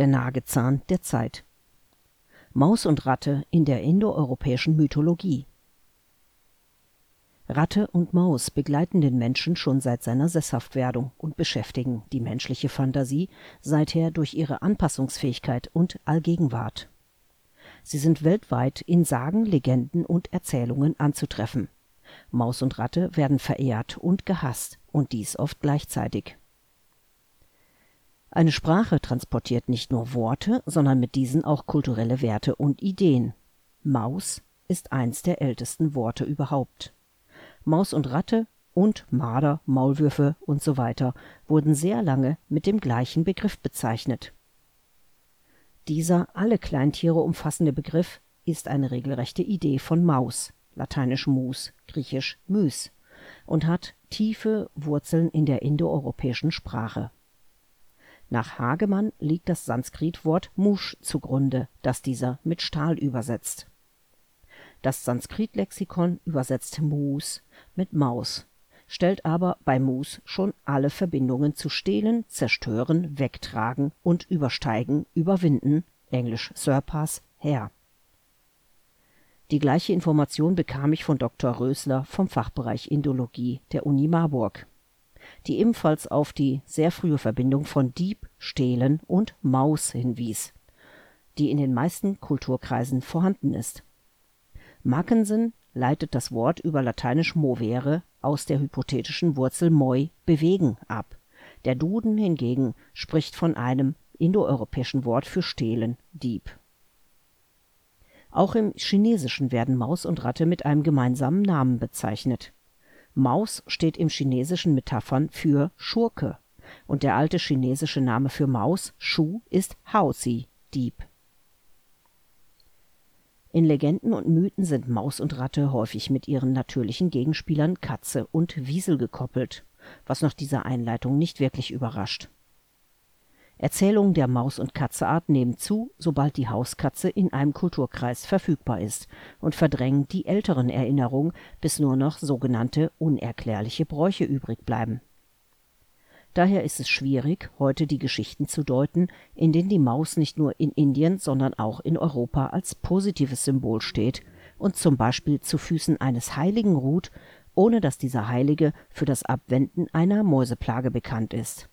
der Nagezahn der Zeit. Maus und Ratte in der indoeuropäischen Mythologie Ratte und Maus begleiten den Menschen schon seit seiner Sesshaftwerdung und beschäftigen die menschliche Fantasie seither durch ihre Anpassungsfähigkeit und Allgegenwart. Sie sind weltweit in Sagen, Legenden und Erzählungen anzutreffen. Maus und Ratte werden verehrt und gehasst, und dies oft gleichzeitig. Eine Sprache transportiert nicht nur Worte, sondern mit diesen auch kulturelle Werte und Ideen. Maus ist eins der ältesten Worte überhaupt. Maus und Ratte und Marder, Maulwürfe und so weiter wurden sehr lange mit dem gleichen Begriff bezeichnet. Dieser alle Kleintiere umfassende Begriff ist eine regelrechte Idee von Maus, lateinisch mus, griechisch müs, und hat tiefe Wurzeln in der indoeuropäischen Sprache nach Hagemann liegt das Sanskritwort mush zugrunde, das dieser mit Stahl übersetzt. Das Sanskritlexikon übersetzt mus mit Maus, stellt aber bei mus schon alle Verbindungen zu stehlen, zerstören, wegtragen und übersteigen, überwinden (englisch surpass) her. Die gleiche Information bekam ich von Dr. Rösler vom Fachbereich Indologie der Uni Marburg, die ebenfalls auf die sehr frühe Verbindung von Dieb, Stehlen und Maus hinwies, die in den meisten Kulturkreisen vorhanden ist. Mackensen leitet das Wort über lateinisch movere aus der hypothetischen Wurzel moi „ bewegen “ab, der Duden hingegen spricht von einem indoeuropäischen Wort für stehlen, Dieb. Auch im Chinesischen werden Maus und Ratte mit einem gemeinsamen Namen bezeichnet. Maus steht im Chinesischen Metaphern für Schurke, und der alte chinesische Name für Maus Shu ist Haozi, Dieb. In Legenden und Mythen sind Maus und Ratte häufig mit ihren natürlichen Gegenspielern Katze und Wiesel gekoppelt, was nach dieser Einleitung nicht wirklich überrascht. Erzählungen der Maus und Katze-Art nehmen zu, sobald die Hauskatze in einem Kulturkreis verfügbar ist und verdrängen die älteren Erinnerungen, bis nur noch sogenannte unerklärliche Bräuche übrig bleiben. Daher ist es schwierig, heute die Geschichten zu deuten, in denen die Maus nicht nur in Indien, sondern auch in Europa als positives Symbol steht und zum Beispiel zu Füßen eines Heiligen ruht, ohne dass dieser Heilige für das Abwenden einer Mäuseplage bekannt ist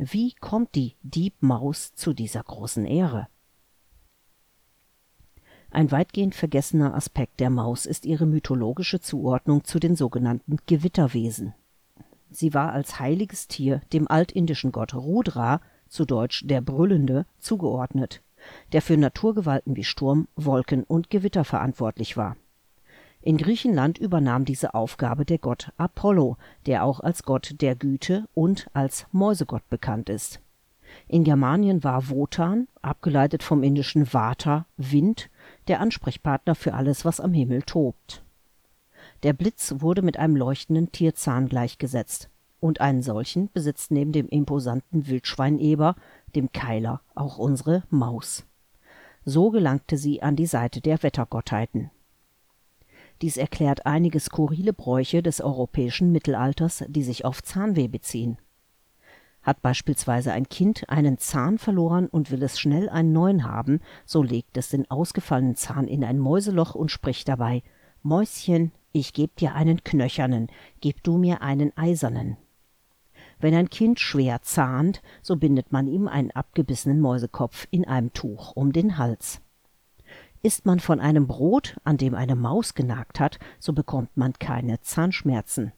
wie kommt die Diebmaus zu dieser großen Ehre? Ein weitgehend vergessener Aspekt der Maus ist ihre mythologische Zuordnung zu den sogenannten Gewitterwesen. Sie war als heiliges Tier dem altindischen Gott Rudra zu deutsch der Brüllende zugeordnet, der für Naturgewalten wie Sturm, Wolken und Gewitter verantwortlich war in Griechenland übernahm diese Aufgabe der Gott Apollo, der auch als Gott der Güte und als Mäusegott bekannt ist. In Germanien war Wotan, abgeleitet vom indischen Vata Wind, der Ansprechpartner für alles, was am Himmel tobt. Der Blitz wurde mit einem leuchtenden Tierzahn gleichgesetzt, und einen solchen besitzt neben dem imposanten Wildschweineber, dem Keiler, auch unsere Maus. So gelangte sie an die Seite der Wettergottheiten dies erklärt einige skurrile Bräuche des europäischen Mittelalters, die sich auf Zahnweh beziehen. Hat beispielsweise ein Kind einen Zahn verloren und will es schnell einen neuen haben, so legt es den ausgefallenen Zahn in ein Mäuseloch und spricht dabei Mäuschen, ich geb dir einen knöchernen, gib du mir einen eisernen. Wenn ein Kind schwer zahnt, so bindet man ihm einen abgebissenen Mäusekopf in einem Tuch um den Hals Isst man von einem Brot, an dem eine Maus genagt hat, so bekommt man keine Zahnschmerzen.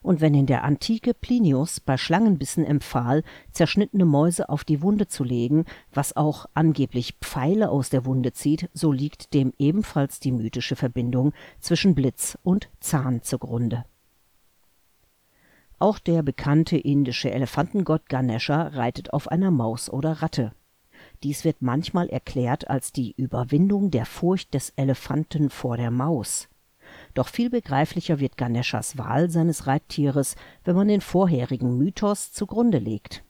Und wenn in der Antike Plinius bei Schlangenbissen empfahl, zerschnittene Mäuse auf die Wunde zu legen, was auch angeblich Pfeile aus der Wunde zieht, so liegt dem ebenfalls die mythische Verbindung zwischen Blitz und Zahn zugrunde. Auch der bekannte indische Elefantengott Ganesha reitet auf einer Maus oder Ratte dies wird manchmal erklärt als die Überwindung der Furcht des Elefanten vor der Maus. Doch viel begreiflicher wird Ganeshas Wahl seines Reittieres, wenn man den vorherigen Mythos zugrunde legt.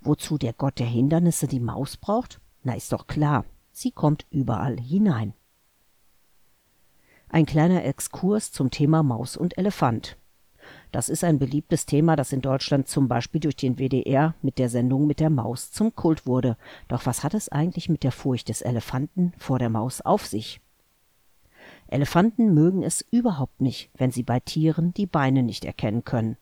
Wozu der Gott der Hindernisse die Maus braucht? Na, ist doch klar, sie kommt überall hinein. Ein kleiner Exkurs zum Thema Maus und Elefant. Das ist ein beliebtes Thema, das in Deutschland zum Beispiel durch den WDR mit der Sendung mit der Maus zum Kult wurde. Doch was hat es eigentlich mit der Furcht des Elefanten vor der Maus auf sich? Elefanten mögen es überhaupt nicht, wenn sie bei Tieren die Beine nicht erkennen können.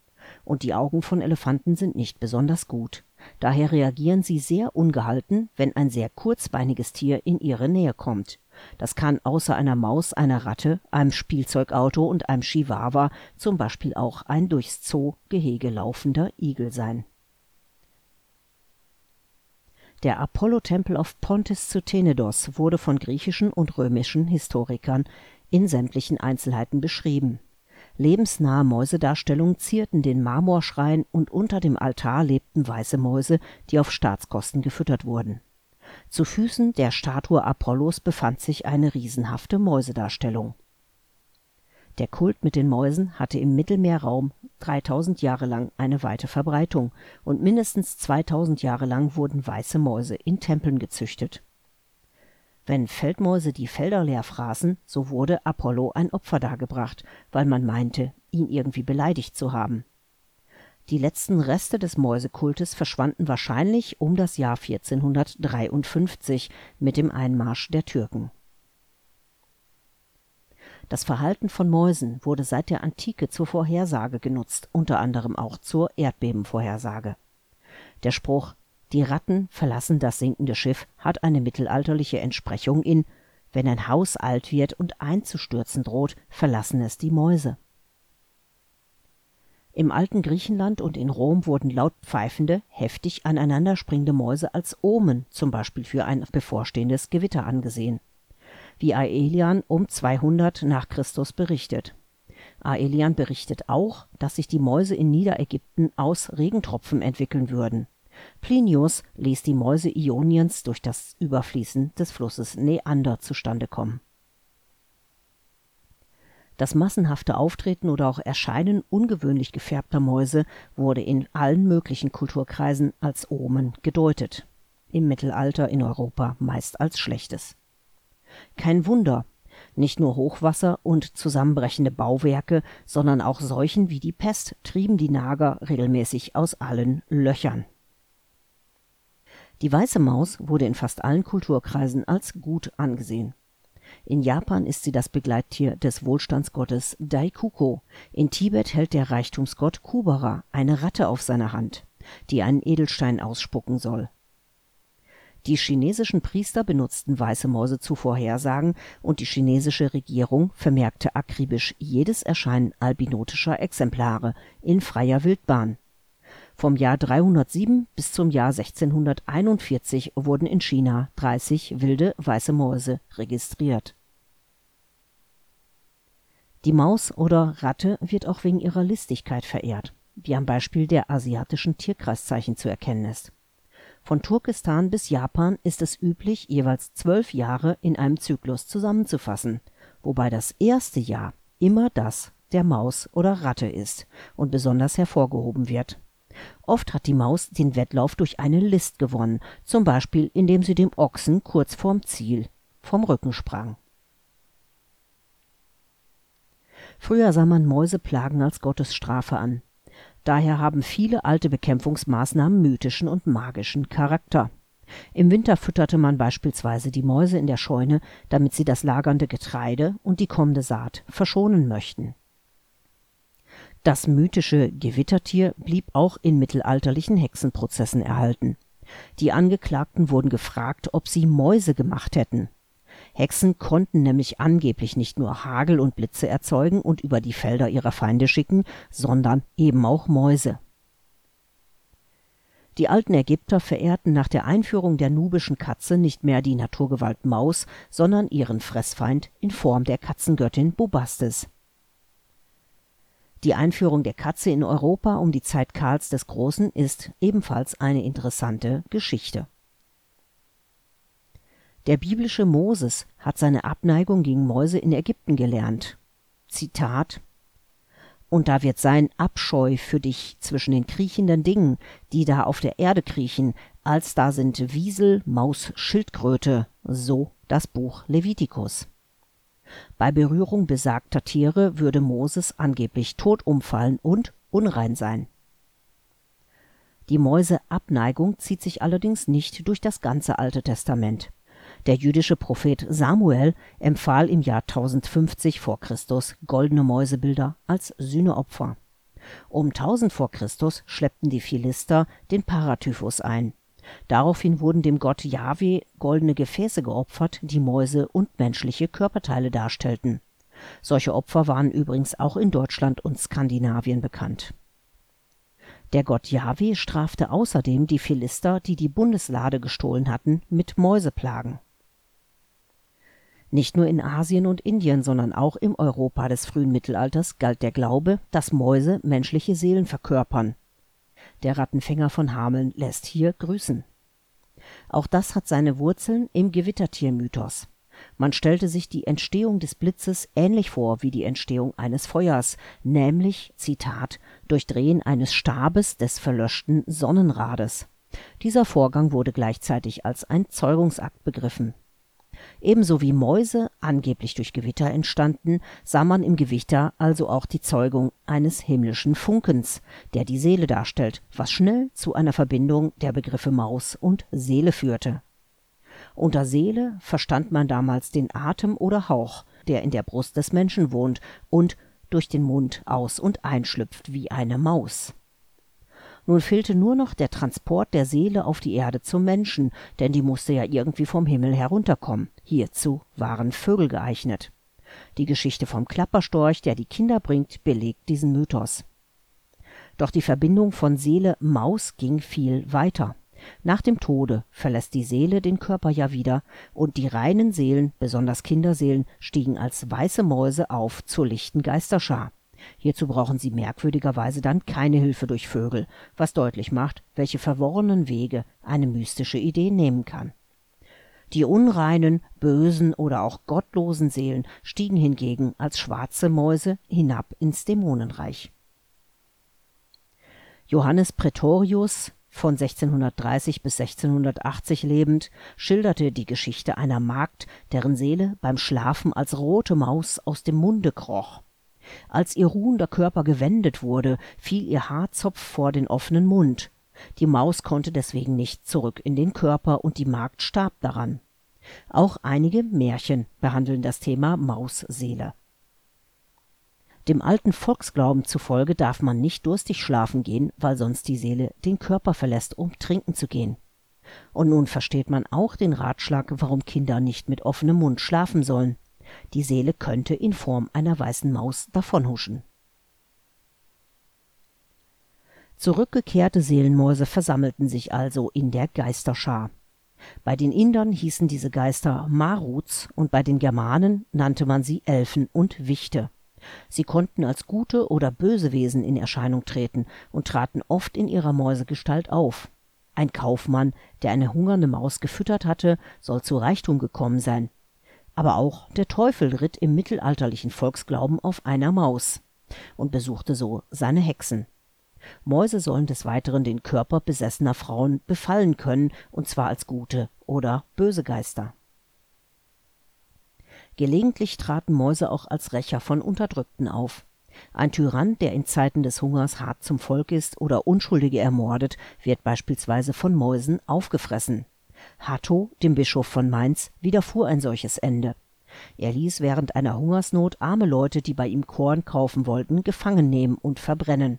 Und die Augen von Elefanten sind nicht besonders gut. Daher reagieren sie sehr ungehalten, wenn ein sehr kurzbeiniges Tier in ihre Nähe kommt. Das kann außer einer Maus, einer Ratte, einem Spielzeugauto und einem Chihuahua zum Beispiel auch ein durchs Zoo-Gehege laufender Igel sein. Der Apollotempel auf Pontis zu Tenedos wurde von griechischen und römischen Historikern in sämtlichen Einzelheiten beschrieben. Lebensnahe Mäusedarstellungen zierten den Marmorschrein und unter dem Altar lebten weiße Mäuse, die auf Staatskosten gefüttert wurden zu Füßen der Statue Apollos befand sich eine riesenhafte Mäusedarstellung. Der Kult mit den Mäusen hatte im Mittelmeerraum 3000 Jahre lang eine weite Verbreitung und mindestens 2000 Jahre lang wurden weiße Mäuse in Tempeln gezüchtet. Wenn Feldmäuse die Felder leer fraßen, so wurde Apollo ein Opfer dargebracht, weil man meinte, ihn irgendwie beleidigt zu haben die letzten Reste des Mäusekultes verschwanden wahrscheinlich um das Jahr 1453 mit dem Einmarsch der Türken. Das Verhalten von Mäusen wurde seit der Antike zur Vorhersage genutzt, unter anderem auch zur Erdbebenvorhersage. Der Spruch Die Ratten verlassen das sinkende Schiff hat eine mittelalterliche Entsprechung in Wenn ein Haus alt wird und einzustürzen droht, verlassen es die Mäuse im alten Griechenland und in Rom wurden laut pfeifende, heftig aneinanderspringende Mäuse als Omen, zum Beispiel für ein bevorstehendes Gewitter angesehen. Wie Aelian um 200 nach Christus berichtet. Aelian berichtet auch, dass sich die Mäuse in Niederägypten aus Regentropfen entwickeln würden. Plinius ließ die Mäuse Ioniens durch das Überfließen des Flusses Neander zustande kommen das massenhafte Auftreten oder auch Erscheinen ungewöhnlich gefärbter Mäuse wurde in allen möglichen Kulturkreisen als Omen gedeutet, im Mittelalter in Europa meist als Schlechtes. Kein Wunder, nicht nur Hochwasser und zusammenbrechende Bauwerke, sondern auch Seuchen wie die Pest trieben die Nager regelmäßig aus allen Löchern. Die weiße Maus wurde in fast allen Kulturkreisen als gut angesehen in Japan ist sie das Begleittier des Wohlstandsgottes Daikuko, in Tibet hält der Reichtumsgott Kubara eine Ratte auf seiner Hand, die einen Edelstein ausspucken soll. Die chinesischen Priester benutzten weiße Mäuse zu Vorhersagen und die chinesische Regierung vermerkte akribisch jedes Erscheinen albinotischer Exemplare in freier Wildbahn vom Jahr 307 bis zum Jahr 1641 wurden in China 30 wilde weiße Mäuse registriert. Die Maus oder Ratte wird auch wegen ihrer Listigkeit verehrt, wie am Beispiel der asiatischen Tierkreiszeichen zu erkennen ist. Von Turkestan bis Japan ist es üblich, jeweils zwölf Jahre in einem Zyklus zusammenzufassen, wobei das erste Jahr immer das der Maus oder Ratte ist und besonders hervorgehoben wird Oft hat die Maus den Wettlauf durch eine List gewonnen, zum Beispiel indem sie dem Ochsen kurz vorm Ziel vom Rücken sprang. Früher sah man Mäuseplagen als Gottes Strafe an. Daher haben viele alte Bekämpfungsmaßnahmen mythischen und magischen Charakter. Im Winter fütterte man beispielsweise die Mäuse in der Scheune, damit sie das lagernde Getreide und die kommende Saat verschonen möchten das mythische Gewittertier blieb auch in mittelalterlichen Hexenprozessen erhalten. Die Angeklagten wurden gefragt, ob sie Mäuse gemacht hätten. Hexen konnten nämlich angeblich nicht nur Hagel und Blitze erzeugen und über die Felder ihrer Feinde schicken, sondern eben auch Mäuse. Die alten Ägypter verehrten nach der Einführung der nubischen Katze nicht mehr die Naturgewalt Maus, sondern ihren Fressfeind in Form der Katzengöttin Bubastis die Einführung der Katze in Europa um die Zeit Karls des Großen ist ebenfalls eine interessante Geschichte. Der biblische Moses hat seine Abneigung gegen Mäuse in Ägypten gelernt. Zitat Und da wird sein Abscheu für dich zwischen den kriechenden Dingen, die da auf der Erde kriechen, als da sind Wiesel, Maus, Schildkröte, so das Buch Levitikus Bei Berührung besagter Tiere würde Moses angeblich tot umfallen und unrein sein. Die Mäuseabneigung zieht sich allerdings nicht durch das ganze Alte Testament. Der jüdische Prophet Samuel empfahl im Jahr 1050 v. Chr. goldene Mäusebilder als Sühneopfer. Um 1000 v. Chr. schleppten die Philister den Paratyphus ein. Daraufhin wurden dem Gott Jahwe goldene Gefäße geopfert, die Mäuse und menschliche Körperteile darstellten. Solche Opfer waren übrigens auch in Deutschland und Skandinavien bekannt. Der Gott Jahwe strafte außerdem die Philister, die die Bundeslade gestohlen hatten, mit Mäuseplagen nicht nur in Asien und Indien, sondern auch im Europa des frühen Mittelalters galt der Glaube, dass Mäuse menschliche Seelen verkörpern. Der Rattenfänger von Hameln lässt hier grüßen. Auch das hat seine Wurzeln im Gewittertiermythos. Man stellte sich die Entstehung des Blitzes ähnlich vor wie die Entstehung eines Feuers, nämlich, Zitat, durch Drehen eines Stabes des verlöschten Sonnenrades. Dieser Vorgang wurde gleichzeitig als ein Zeugungsakt begriffen Ebenso wie Mäuse angeblich durch Gewitter entstanden, sah man im Gewitter also auch die Zeugung eines himmlischen Funkens, der die Seele darstellt, was schnell zu einer Verbindung der Begriffe Maus und Seele führte. Unter Seele verstand man damals den Atem oder Hauch, der in der Brust des Menschen wohnt und durch den Mund aus und einschlüpft wie eine Maus nun fehlte nur noch der Transport der Seele auf die Erde zum Menschen, denn die musste ja irgendwie vom Himmel herunterkommen. Hierzu waren Vögel geeignet. Die Geschichte vom Klapperstorch, der die Kinder bringt, belegt diesen Mythos. Doch die Verbindung von Seele Maus ging viel weiter. Nach dem Tode verlässt die Seele den Körper ja wieder, und die reinen Seelen, besonders Kinderseelen, stiegen als weiße Mäuse auf zur lichten Geisterschar. Hierzu brauchen sie merkwürdigerweise dann keine Hilfe durch Vögel, was deutlich macht, welche verworrenen Wege eine mystische Idee nehmen kann. Die unreinen, bösen oder auch gottlosen Seelen stiegen hingegen als schwarze Mäuse hinab ins Dämonenreich. Johannes Praetorius, von 1630 bis 1680 lebend, schilderte die Geschichte einer Magd, deren Seele beim Schlafen als rote Maus aus dem Munde kroch. Als ihr ruhender Körper gewendet wurde, fiel ihr Haarzopf vor den offenen Mund. Die Maus konnte deswegen nicht zurück in den Körper und die Magd starb daran. Auch einige Märchen behandeln das Thema Mausseele. Dem alten Volksglauben zufolge darf man nicht durstig schlafen gehen, weil sonst die Seele den Körper verlässt, um trinken zu gehen. Und nun versteht man auch den Ratschlag, warum Kinder nicht mit offenem Mund schlafen sollen. Die Seele könnte in Form einer weißen Maus davonhuschen. Zurückgekehrte Seelenmäuse versammelten sich also in der Geisterschar. Bei den Indern hießen diese Geister Maruts und bei den Germanen nannte man sie Elfen und Wichte. Sie konnten als gute oder böse Wesen in Erscheinung treten und traten oft in ihrer Mäusegestalt auf. Ein Kaufmann, der eine hungernde Maus gefüttert hatte, soll zu Reichtum gekommen sein, aber auch der Teufel ritt im mittelalterlichen Volksglauben auf einer Maus und besuchte so seine Hexen. Mäuse sollen des Weiteren den Körper besessener Frauen befallen können, und zwar als gute oder böse Geister. Gelegentlich traten Mäuse auch als Rächer von Unterdrückten auf. Ein Tyrann, der in Zeiten des Hungers hart zum Volk ist oder Unschuldige ermordet, wird beispielsweise von Mäusen aufgefressen Hatto, dem Bischof von Mainz, widerfuhr ein solches Ende. Er ließ während einer Hungersnot arme Leute, die bei ihm Korn kaufen wollten, gefangen nehmen und verbrennen.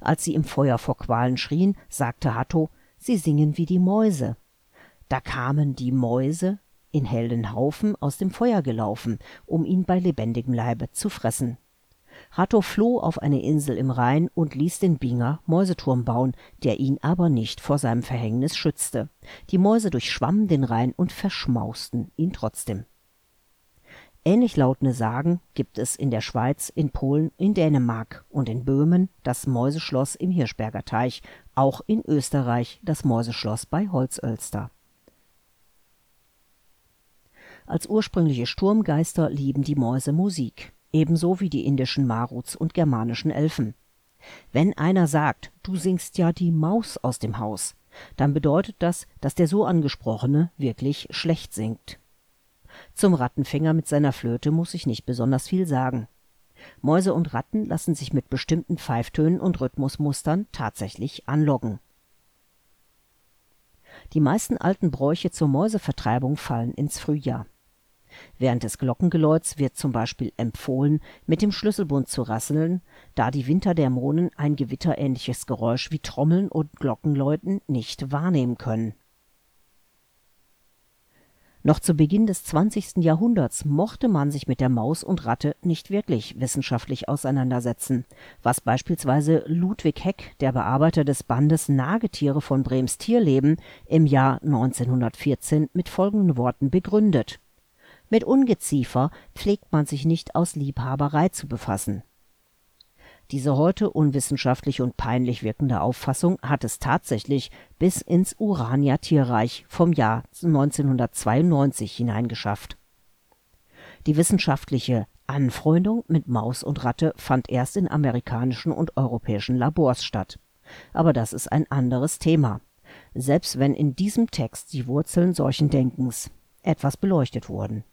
Als sie im Feuer vor Qualen schrien, sagte Hatto, sie singen wie die Mäuse. Da kamen die Mäuse in hellen Haufen aus dem Feuer gelaufen, um ihn bei lebendigem Leibe zu fressen. Hatto floh auf eine Insel im Rhein und ließ den Binger Mäuseturm bauen, der ihn aber nicht vor seinem Verhängnis schützte. Die Mäuse durchschwammen den Rhein und verschmausten ihn trotzdem. Ähnlich lautende Sagen gibt es in der Schweiz, in Polen, in Dänemark und in Böhmen das Mäuseschloss im Hirschberger Teich, auch in Österreich das Mäuseschloss bei Holzölster. Als ursprüngliche Sturmgeister lieben die Mäuse Musik ebenso wie die indischen Maruts und germanischen Elfen. Wenn einer sagt, du singst ja die Maus aus dem Haus, dann bedeutet das, dass der so angesprochene wirklich schlecht singt. Zum Rattenfänger mit seiner Flöte muss ich nicht besonders viel sagen. Mäuse und Ratten lassen sich mit bestimmten Pfeiftönen und Rhythmusmustern tatsächlich anlocken. Die meisten alten Bräuche zur Mäusevertreibung fallen ins Frühjahr. Während des Glockengeläuts wird zum Beispiel empfohlen, mit dem Schlüsselbund zu rasseln, da die Winterdämonen ein gewitterähnliches Geräusch wie Trommeln und Glockenläuten nicht wahrnehmen können noch zu Beginn des 20. Jahrhunderts mochte man sich mit der Maus und Ratte nicht wirklich wissenschaftlich auseinandersetzen, was beispielsweise Ludwig Heck, der Bearbeiter des Bandes Nagetiere von Brems Tierleben, im Jahr 1914 mit folgenden Worten begründet: Mit Ungeziefer pflegt man sich nicht aus Liebhaberei zu befassen diese heute unwissenschaftlich und peinlich wirkende Auffassung hat es tatsächlich bis ins Urania-Tierreich vom Jahr 1992 hineingeschafft. Die wissenschaftliche Anfreundung mit Maus und Ratte fand erst in amerikanischen und europäischen Labors statt. Aber das ist ein anderes Thema, selbst wenn in diesem Text die Wurzeln solchen Denkens etwas beleuchtet wurden